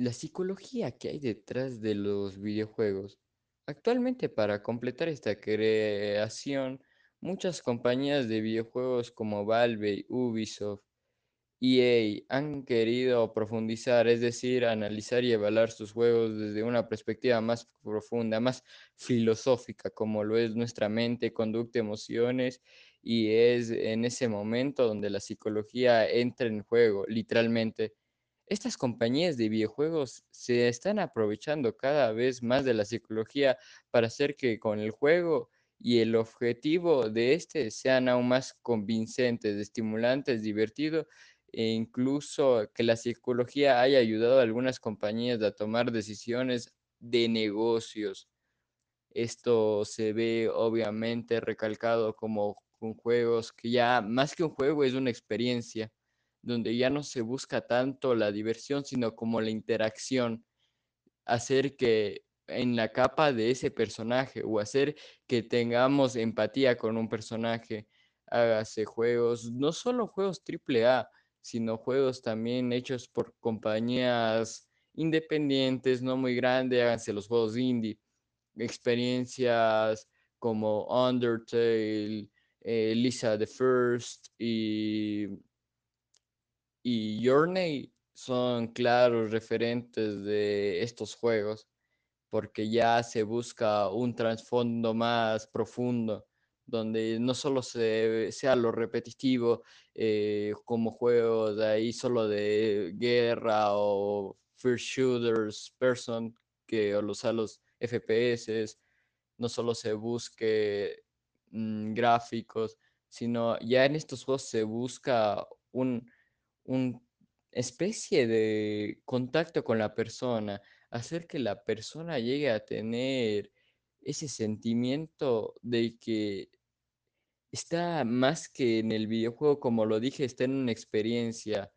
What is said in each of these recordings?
la psicología que hay detrás de los videojuegos. Actualmente, para completar esta creación, muchas compañías de videojuegos como Valve, Ubisoft, EA han querido profundizar, es decir, analizar y evaluar sus juegos desde una perspectiva más profunda, más filosófica, como lo es nuestra mente, conducta, emociones, y es en ese momento donde la psicología entra en juego, literalmente. Estas compañías de videojuegos se están aprovechando cada vez más de la psicología para hacer que con el juego y el objetivo de este sean aún más convincentes, estimulantes, divertidos e incluso que la psicología haya ayudado a algunas compañías a tomar decisiones de negocios. Esto se ve obviamente recalcado como con juegos que ya más que un juego es una experiencia, donde ya no se busca tanto la diversión, sino como la interacción, hacer que en la capa de ese personaje o hacer que tengamos empatía con un personaje, hágase juegos, no solo juegos triple A, sino juegos también hechos por compañías independientes, no muy grandes, háganse los juegos indie, experiencias como Undertale, eh, Lisa the First y, y Journey son claros referentes de estos juegos porque ya se busca un trasfondo más profundo donde no solo se, sea lo repetitivo eh, como juegos ahí solo de guerra o first shooters person que o los, a los FPS no solo se busque mm, gráficos sino ya en estos juegos se busca un, un especie de contacto con la persona hacer que la persona llegue a tener ese sentimiento de que está más que en el videojuego, como lo dije, está en una experiencia.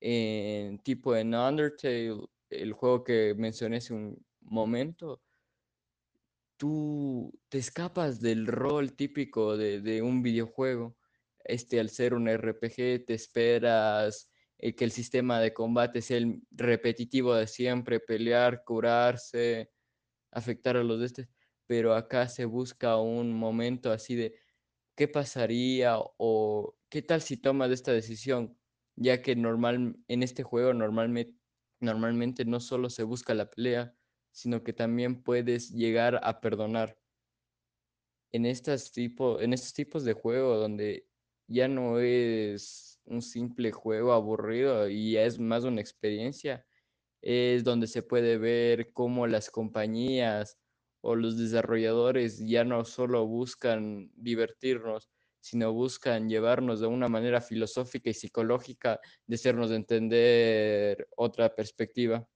En, tipo en Undertale, el juego que mencioné hace un momento, tú te escapas del rol típico de, de un videojuego. Este, al ser un RPG, te esperas eh, que el sistema de combate sea el repetitivo de siempre, pelear, curarse, afectar a los de este, pero acá se busca un momento así de qué pasaría o qué tal si tomas esta decisión, ya que normal en este juego normalmente, normalmente no solo se busca la pelea, sino que también puedes llegar a perdonar. En, estas tipo, en estos tipos de juego donde ya no es un simple juego aburrido y es más una experiencia, es donde se puede ver cómo las compañías o los desarrolladores ya no solo buscan divertirnos, sino buscan llevarnos de una manera filosófica y psicológica de hacernos entender otra perspectiva.